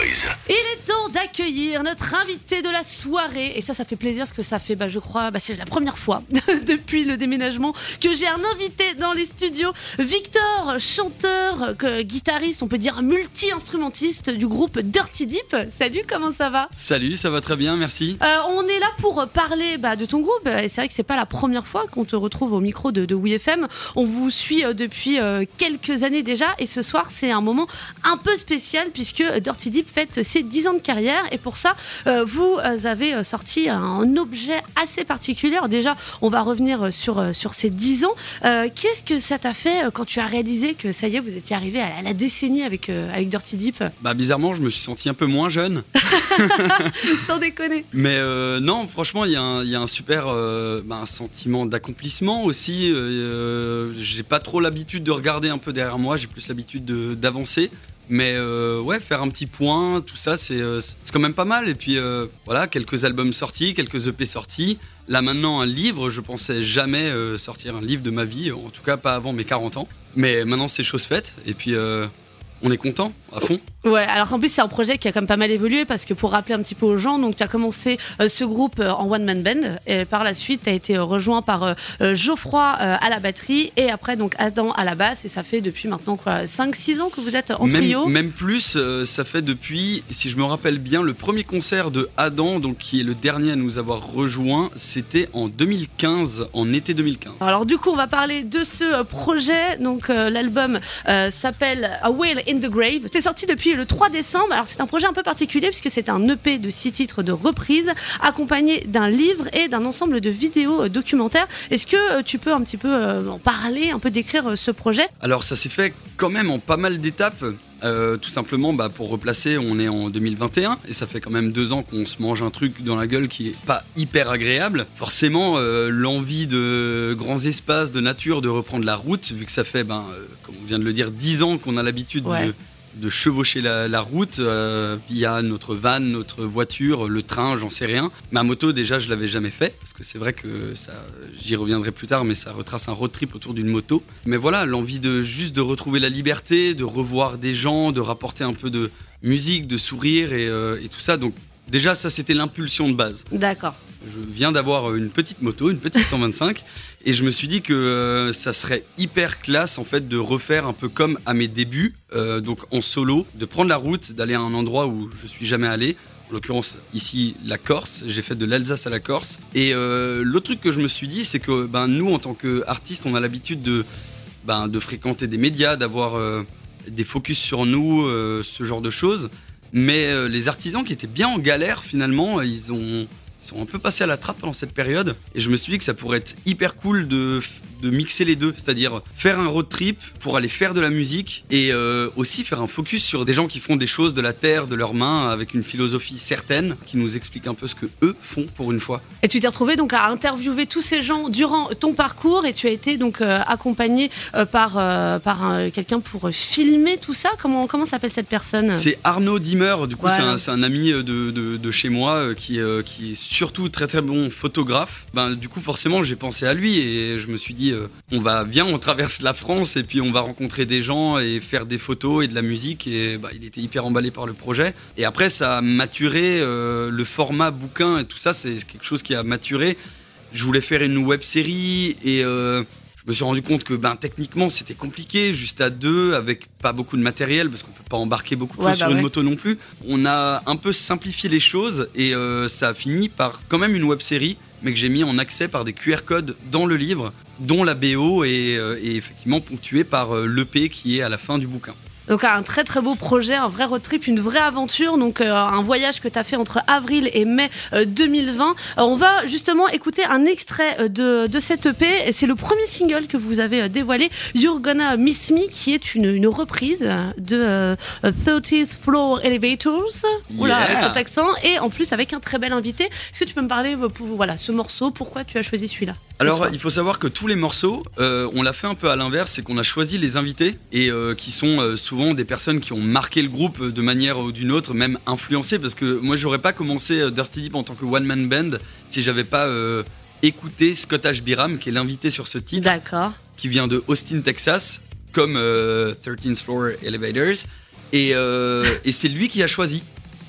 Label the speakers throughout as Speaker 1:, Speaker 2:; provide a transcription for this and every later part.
Speaker 1: Boys.
Speaker 2: Il est temps d'accueillir notre invité de la soirée. Et ça, ça fait plaisir parce que ça fait, bah, je crois, bah, c'est la première fois depuis le déménagement que j'ai un invité dans les studios. Victor, chanteur, que- guitariste, on peut dire multi-instrumentiste du groupe Dirty Deep. Salut, comment ça va?
Speaker 3: Salut, ça va très bien, merci.
Speaker 2: Euh, on est là pour parler bah, de ton groupe et c'est vrai que c'est pas la première fois qu'on te retrouve au micro de, de WeFM. On vous suit euh, depuis euh, quelques années déjà et ce soir c'est un moment un peu spécial puisque Dirty Deep fête ses 10 ans de carrière et pour ça euh, vous euh, avez euh, sorti un objet assez particulier. Déjà on va revenir sur, sur ces 10 ans. Qu'est-ce que ça t'a fait quand tu as réalisé que ça y est vous étiez arrivé à la, décennie avec, avec Dirty Deep?
Speaker 3: Bah bizarrement, je me suis senti un peu moins jeune.
Speaker 2: Sans déconner.
Speaker 3: Mais euh, non, franchement, il y, a un- il y a un super euh, bah, un sentiment d'accomplissement aussi. Euh, j'ai pas trop l'habitude de regarder un peu derrière moi, j'ai plus l'habitude de- d'avancer. Mais euh, ouais, faire un petit point, tout ça, c'est euh, quand même pas mal. Et puis euh, voilà, quelques albums sortis, quelques EP sortis. Là maintenant, un livre, je pensais jamais sortir un livre de ma vie, en tout cas pas avant mes 40 ans. Mais maintenant, c'est chose faite. Et puis, on est content, à fond.
Speaker 2: Ouais, alors en plus c'est un projet qui a quand même pas mal évolué parce que pour rappeler un petit peu aux gens, donc tu as commencé euh, ce groupe euh, en one man band et par la suite tu as été euh, rejoint par Geoffroy à la batterie et après donc Adam à la basse et ça fait depuis maintenant quoi 5 6 ans que vous êtes en trio.
Speaker 3: Même, plus, ça fait depuis, si je me rappelle bien, le premier concert de Adam, donc qui est le dernier à nous avoir rejoint, c'était en 2015, en été 2015.
Speaker 2: Alors du coup, on va parler de ce projet. Donc l'album s'appelle A Whale in the Grave. C'est sorti depuis le 3 décembre. Alors c'est un projet un peu particulier puisque c'est un EP de six titres de reprise accompagné d'un livre et d'un ensemble de vidéos euh, documentaires. Est-ce que euh, tu peux un petit peu euh, en parler, un peu décrire ce projet?
Speaker 3: Alors ça s'est fait quand même en pas mal d'étapes. Euh, tout simplement, bah, pour replacer, on est en 2021 et ça fait quand même deux ans qu'on se mange un truc dans la gueule qui est pas hyper agréable. Forcément, euh, l'envie de grands espaces, de nature, de reprendre la route, vu que ça fait, ben, euh, comme on vient de le dire, dix ans qu'on a l'habitude de, de chevaucher la, la route euh, via notre van, notre voiture, le train, j'en sais rien. Ma moto, déjà, je l'avais jamais fait parce que c'est vrai que ça, j'y reviendrai plus tard, mais ça retrace un road trip autour d'une moto. Mais voilà, l'envie de juste de retrouver la liberté, de revoir des gens, de rapporter un peu de musique, de sourire et, euh, et tout ça. Donc déjà, ça, c'était l'impulsion de base.
Speaker 2: D'accord.
Speaker 3: Je viens d'avoir une petite moto, une petite 125, et je me suis dit que euh, ça serait hyper classe en fait de refaire un peu comme à mes débuts, euh, donc en solo, de prendre la route, d'aller à un endroit où je suis jamais allé. En l'occurrence, ici, la Corse. J'ai fait de l'Alsace à la Corse. Et euh, l'autre truc que je me suis dit, c'est que ben, nous, en tant qu'artistes, on a l'habitude de, ben, de fréquenter des médias, d'avoir euh, des focus sur nous, euh, ce genre de choses. Mais euh, les artisans qui étaient bien en galère, finalement, ils ont, sont un peu passés à la trappe pendant cette période. Et je me suis dit que ça pourrait être hyper cool de, de mixer les deux. C'est-à-dire faire un road trip pour aller faire de la musique et euh, aussi faire un focus sur des gens qui font des choses de la terre, de leurs mains, avec une philosophie certaine, qui nous explique un peu ce que eux font pour une fois.
Speaker 2: Et tu t'es retrouvé donc à interviewer tous ces gens durant ton parcours et tu as été donc euh, accompagné euh, par, par un- quelqu'un pour filmer tout ça? Comment, comment s'appelle cette personne?
Speaker 3: C'est Arnaud Dimmer, du coup
Speaker 2: Voilà.
Speaker 3: c'est un, ami de, de- de chez moi qui, qui est surtout très très bon photographe. Ben, du coup forcément j'ai pensé à lui et je me suis dit euh, on va viens on traverse la France et puis on va rencontrer des gens et faire des photos et de la musique et bah, il était hyper emballé par le projet. Et après ça a maturé euh, le format bouquin et tout ça c'est quelque chose qui a maturé. Je voulais faire une web série et euh, je me suis rendu compte que ben, techniquement c'était compliqué, juste à deux, avec pas beaucoup de matériel, parce qu'on peut pas embarquer beaucoup de
Speaker 2: Ouais,
Speaker 3: choses
Speaker 2: bah
Speaker 3: sur une moto non plus. On a un peu simplifié les choses et euh, ça a fini par quand même une web série, mais que j'ai mis en accès par des QR codes dans le livre, dont la BO est, euh, est effectivement ponctuée par euh, l'EP qui est à la fin du bouquin.
Speaker 2: Donc un très très beau projet, un vrai road trip, une vraie aventure. Donc euh, un voyage que tu as fait entre avril et mai euh, 2020. Euh, on va justement écouter un extrait euh, de, de cette EP. C'est le premier single que vous avez euh, dévoilé, You're Gonna Miss Me, qui est une, une reprise de euh, 30th Floor Elevators. Oula,
Speaker 3: Yeah.
Speaker 2: avec cet accent. Et en plus avec un très bel invité. Est-ce que tu peux me parler euh, pour voilà, ce morceau? Pourquoi tu as choisi celui-là? Ce
Speaker 3: Alors, il faut savoir que tous les morceaux, euh, on l'a fait un peu à l'inverse, c'est qu'on a choisi les invités et euh, qui sont euh, souvent des personnes qui ont marqué le groupe euh, de manière ou d'une autre, même influencé. Parce que moi, j'aurais pas commencé euh, Dirty Deep en tant que one man band si j'avais pas euh, écouté Scott Ashbiram, qui est l'invité sur ce titre,
Speaker 2: D'accord.
Speaker 3: qui vient de Austin, Texas, comme euh, 13th Floor Elevators. Et, et c'est lui qui a choisi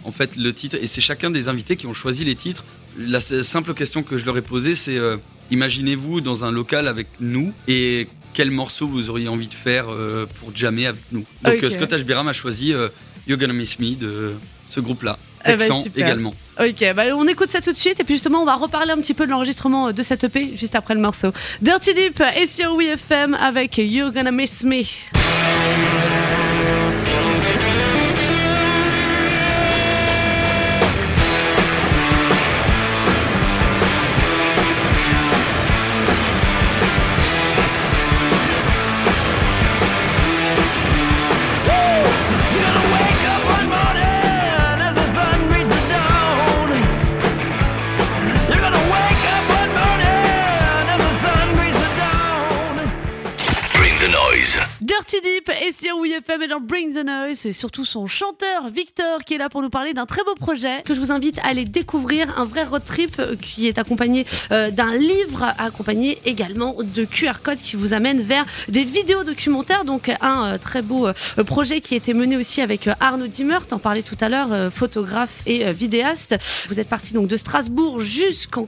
Speaker 3: en fait le titre. Et c'est chacun des invités qui ont choisi les titres. La simple question que je leur ai posée, c'est euh, imaginez-vous dans un local avec nous et quel morceau vous auriez envie de faire euh, pour jammer avec nous. Donc euh, Scott H. Biram a choisi euh, You're Gonna Miss Me de ce groupe-là.
Speaker 2: Eh ben,
Speaker 3: Texan également.
Speaker 2: Ok, bah on écoute ça tout de suite et puis justement on va reparler un petit peu de l'enregistrement de cette EP juste après le morceau. Dirty Deep est sur WeFM avec You're Gonna Miss Me. Sur WeFM et dans Bring the Noise. Et surtout son chanteur Victor qui est là pour nous parler d'un très beau projet. Que je vous invite à aller découvrir, un vrai road trip euh, qui est accompagné euh, d'un livre accompagné également de QR codes qui vous amène vers des vidéos documentaires. Donc un euh, très beau projet qui a été mené aussi avec Arnaud Dimmer, t'en parlais tout à l'heure, photographe et vidéaste. Vous êtes parti donc de Strasbourg jusqu'en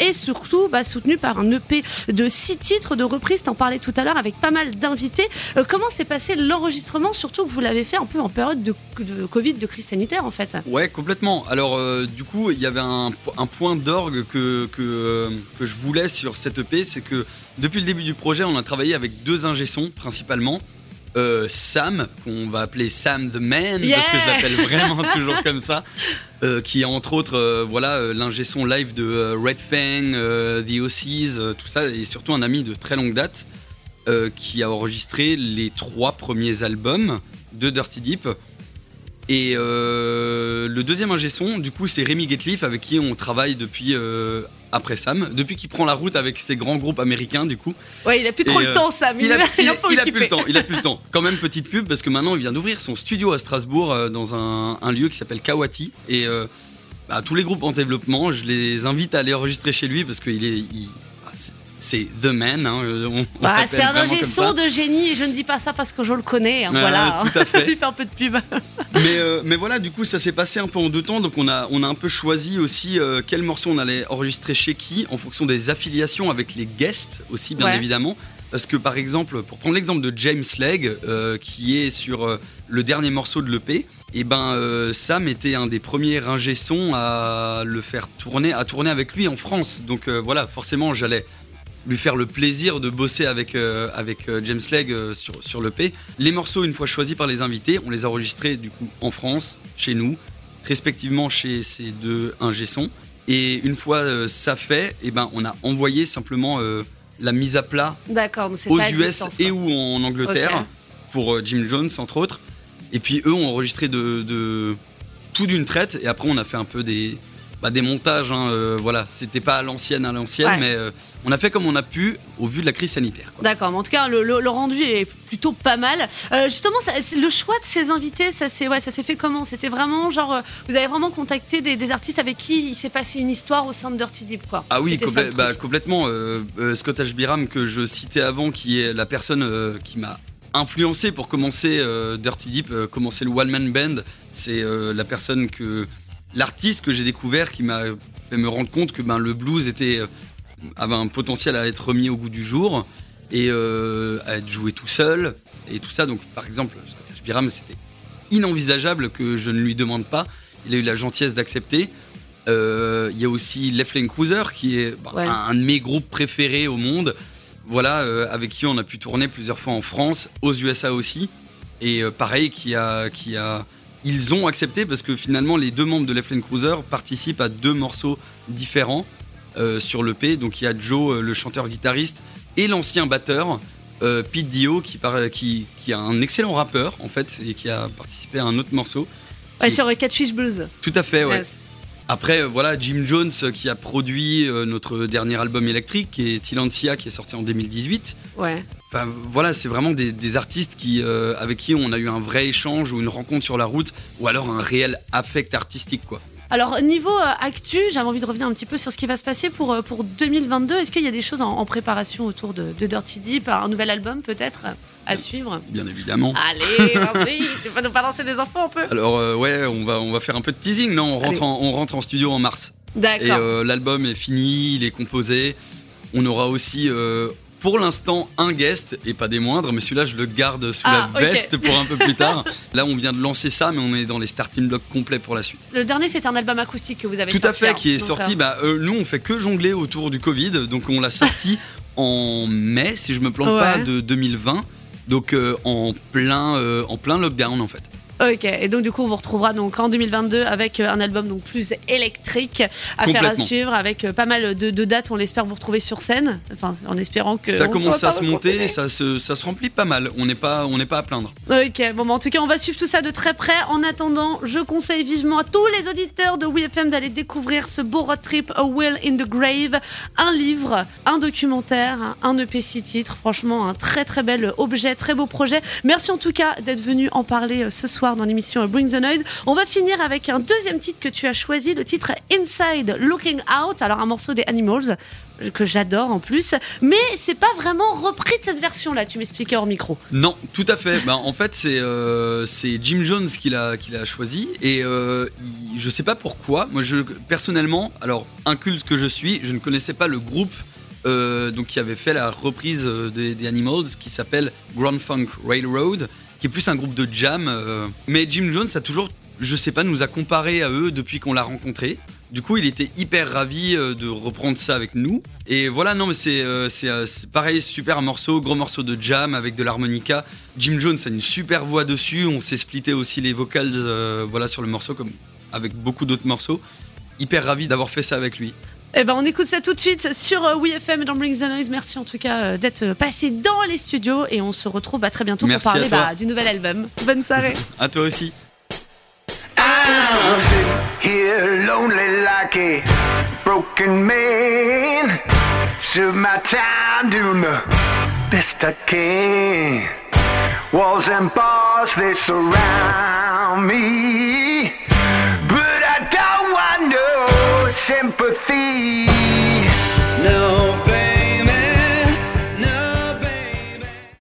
Speaker 2: Et surtout bah, soutenu par un EP de six titres de reprise, t'en parlais tout à l'heure avec pas mal d'invités. Euh, comment s'est passé l'enregistrement, surtout que vous l'avez fait un peu en période de, Covid, de crise sanitaire en fait?
Speaker 3: Ouais, complètement. Alors, euh, du coup, il y avait un, point d'orgue que, euh, que je voulais sur cette EP, c'est que depuis le début du projet, on a travaillé avec deux ingé-sons principalement. Euh, Sam, qu'on va appeler Sam the Man,
Speaker 2: Yeah
Speaker 3: parce que je l'appelle vraiment toujours comme ça, euh, qui est entre autres euh, voilà l'ingé son live de Red Fang, The Ossies, tout ça, et surtout un ami de très longue date qui a enregistré les trois premiers albums de Dirty Deep. Et le deuxième ingé son, du coup, c'est Rémi Getliff avec qui on travaille depuis après Sam, depuis qu'il prend la route avec ses grands groupes américains, du coup.
Speaker 2: Ouais, il a plus trop le
Speaker 3: euh,
Speaker 2: temps, Sam.
Speaker 3: Il a, il- il plus le temps, il a plus le temps. Quand même petite pub parce que maintenant il vient d'ouvrir son studio à Strasbourg euh, dans un, un lieu qui s'appelle Kawati et euh, bah, tous les groupes en développement, je les invite à aller enregistrer chez lui parce qu'il est, il- c'est- the man. hein, on- on
Speaker 2: Bah, c'est un ingé son de génie et je ne dis pas ça parce que je le connais. hein, voilà.
Speaker 3: tout à fait.
Speaker 2: Un peu de pub.
Speaker 3: Mais, euh, mais voilà, du coup, ça s'est passé un peu en deux temps. Donc, on a, on a un peu choisi aussi euh, quel morceau on allait enregistrer chez qui, en fonction des affiliations avec les guests aussi, bien
Speaker 2: Ouais.
Speaker 3: évidemment. Parce que, par exemple, pour prendre l'exemple de James Legg, euh, qui est sur euh, le dernier morceau de l'EP, et ben euh, Sam était un des premiers ingé son à le faire tourner, à tourner avec lui en France. Donc euh, voilà, forcément, j'allais lui faire le plaisir de bosser avec, euh, avec euh, James Legg euh, sur, sur l'EP. Les morceaux, une fois choisis par les invités, on les a enregistrés du coup en France, chez nous, respectivement chez ces deux ingé sons. Et une fois euh, ça fait, eh ben, on a envoyé simplement euh, la mise à plat aux
Speaker 2: à
Speaker 3: US
Speaker 2: distance,
Speaker 3: et ou en Angleterre pour Jim Jones entre autres. Et puis eux ont enregistré de, de- tout d'une traite et après on a fait un peu des, bah, des montages. hein, euh, voilà, c'était pas à l'ancienne à l'ancienne,
Speaker 2: Ouais.
Speaker 3: mais euh, on a fait comme on a pu au vu de la crise sanitaire.
Speaker 2: D'accord, mais en tout cas, le, le- le rendu est plutôt pas mal. Euh, justement, ça- le choix de ces invités, ça s'est ouais, ça s'est fait comment? C'était vraiment genre, vous avez vraiment contacté des, des artistes avec qui il s'est passé une histoire au sein de Dirty Deep, quoi?
Speaker 3: Ah oui, complè- bah, complètement. Scott H. Biram, que je citais avant, qui est la personne qui m'a influencé pour commencer Dirty Deep, commencer le One Man Band. C'est la personne que. L'artiste que j'ai découvert qui m'a fait me rendre compte que ben, le blues était, euh, avait un potentiel à être remis au goût du jour et euh, à être joué tout seul et tout ça. Donc, par exemple, Scott H. Biram, c'était inenvisageable que je ne lui demande pas. Il a eu la gentillesse d'accepter. Euh, Il y a aussi Left Lane Cruiser qui est bah,
Speaker 2: Ouais.
Speaker 3: un, de mes groupes préférés au monde. Voilà, euh, avec qui on a pu tourner plusieurs fois en France, aux USA aussi. Et pareil, qui a, qui a, ils ont accepté parce que finalement les deux membres de Left Lane Cruiser participent à deux morceaux différents euh, sur l'EP. Donc il y a Joe, euh, le chanteur-guitariste, et l'ancien batteur euh, Pete Dio, qui, par- qui, qui est un excellent rappeur en fait et qui a participé à un autre morceau.
Speaker 2: Ouais, sur euh, Catfish Blues.
Speaker 3: Tout à fait, ouais.
Speaker 2: Yes.
Speaker 3: Après, voilà, Jim Jones qui a produit notre dernier album électrique, qui est Tilancia, qui est sorti en 2018.
Speaker 2: Ouais.
Speaker 3: Enfin, voilà, c'est vraiment des, des artistes qui, euh, avec qui on a eu un vrai échange ou une rencontre sur la route, ou alors un réel affect artistique, quoi.
Speaker 2: Alors niveau euh, actu, j'avais envie de revenir un petit peu sur ce qui va se passer pour, euh, pour 2022. Est-ce qu'il y a des choses en, en préparation autour de, de Dirty Deep Un nouvel album peut-être à suivre?
Speaker 3: Bien évidemment.
Speaker 2: Allez, vas-y, tu vas nous balancer des infos un peu
Speaker 3: Alors euh, ouais, on va, on va faire un peu de teasing. Non, on
Speaker 2: Allez.
Speaker 3: rentre, en, on rentre en studio en mars. Et
Speaker 2: D'accord.
Speaker 3: euh, l'album est fini, il est composé. On aura aussi, pour l'instant, un guest, et pas des moindres, mais celui-là, je le garde sous
Speaker 2: Ah,
Speaker 3: la
Speaker 2: ok.
Speaker 3: veste pour un peu plus tard. Là, on vient de lancer ça, mais on est dans les starting blocks complets pour la suite.
Speaker 2: Le dernier, c'est un album acoustique que vous avez
Speaker 3: Tout à fait,
Speaker 2: hein.
Speaker 3: qui est sorti.
Speaker 2: euh,
Speaker 3: Bah, euh, nous, on fait que jongler autour du Covid, donc on l'a sorti en mai, si je me plante
Speaker 2: Ouais.
Speaker 3: pas, de 2020. Donc euh, en plein, en plein lockdown en fait.
Speaker 2: Ok, et donc du coup on vous retrouvera donc en 2022 avec euh, un album donc plus électrique à faire à suivre avec euh, pas mal de, de dates. On l'espère vous retrouver sur scène, enfin en espérant que
Speaker 3: ça commence à se monter, ça se, ça se remplit pas mal. On n'est pas, on n'est pas à plaindre.
Speaker 2: Ok, bon, bah, en tout cas, on va suivre tout ça de très près. En attendant, je conseille vivement à tous les auditeurs de WeFM d'aller découvrir ce beau road trip A Will in the Grave, un livre, un documentaire, un EP six titres. Franchement, un très très bel objet, très beau projet. Merci en tout cas d'être venu en parler euh, ce soir dans l'émission Bring the Noise. On va finir avec un deuxième titre que tu as choisi, le titre Inside Looking Out. Alors, un morceau des Animals que j'adore en plus, mais c'est pas vraiment repris de cette version-là. Tu m'expliquais hors micro.
Speaker 3: Non, tout à fait. bah, en fait, c'est euh, Jim Jones qui l'a choisi et euh, il- je sais pas pourquoi. Moi, je personnellement, alors inculte que je suis, je ne connaissais pas le groupe. euh, donc qui avait fait la reprise euh, des, des Animals qui s'appelle Grand Funk Railroad qui est plus un groupe de jam euh. mais Jim Jones a toujours je sais pas nous a comparé à eux depuis qu'on l'a rencontré du coup, il était hyper ravi euh, de reprendre ça avec nous. Et voilà, non, mais c'est euh, c'est, pareil, super morceau, gros morceau de jam avec de l'harmonica. Jim Jones a une super voix dessus. On s'est splitté aussi les vocals, voilà, sur le morceau, comme avec beaucoup d'autres morceaux. Hyper ravi d'avoir fait ça avec lui.
Speaker 2: Eh ben, on écoute ça tout de suite sur euh, WeFM et dans Bring the Noise. Merci en tout cas euh, d'être euh, passé dans les studios et on se retrouve bah, très bientôt
Speaker 3: Merci
Speaker 2: pour parler
Speaker 3: à
Speaker 2: bah, du nouvel album. Bonne soirée.
Speaker 3: À toi aussi.
Speaker 4: I'm sitting here lonely like a broken man. Serve my time doing the best I can. Walls and bars, they surround me. sympathy. No.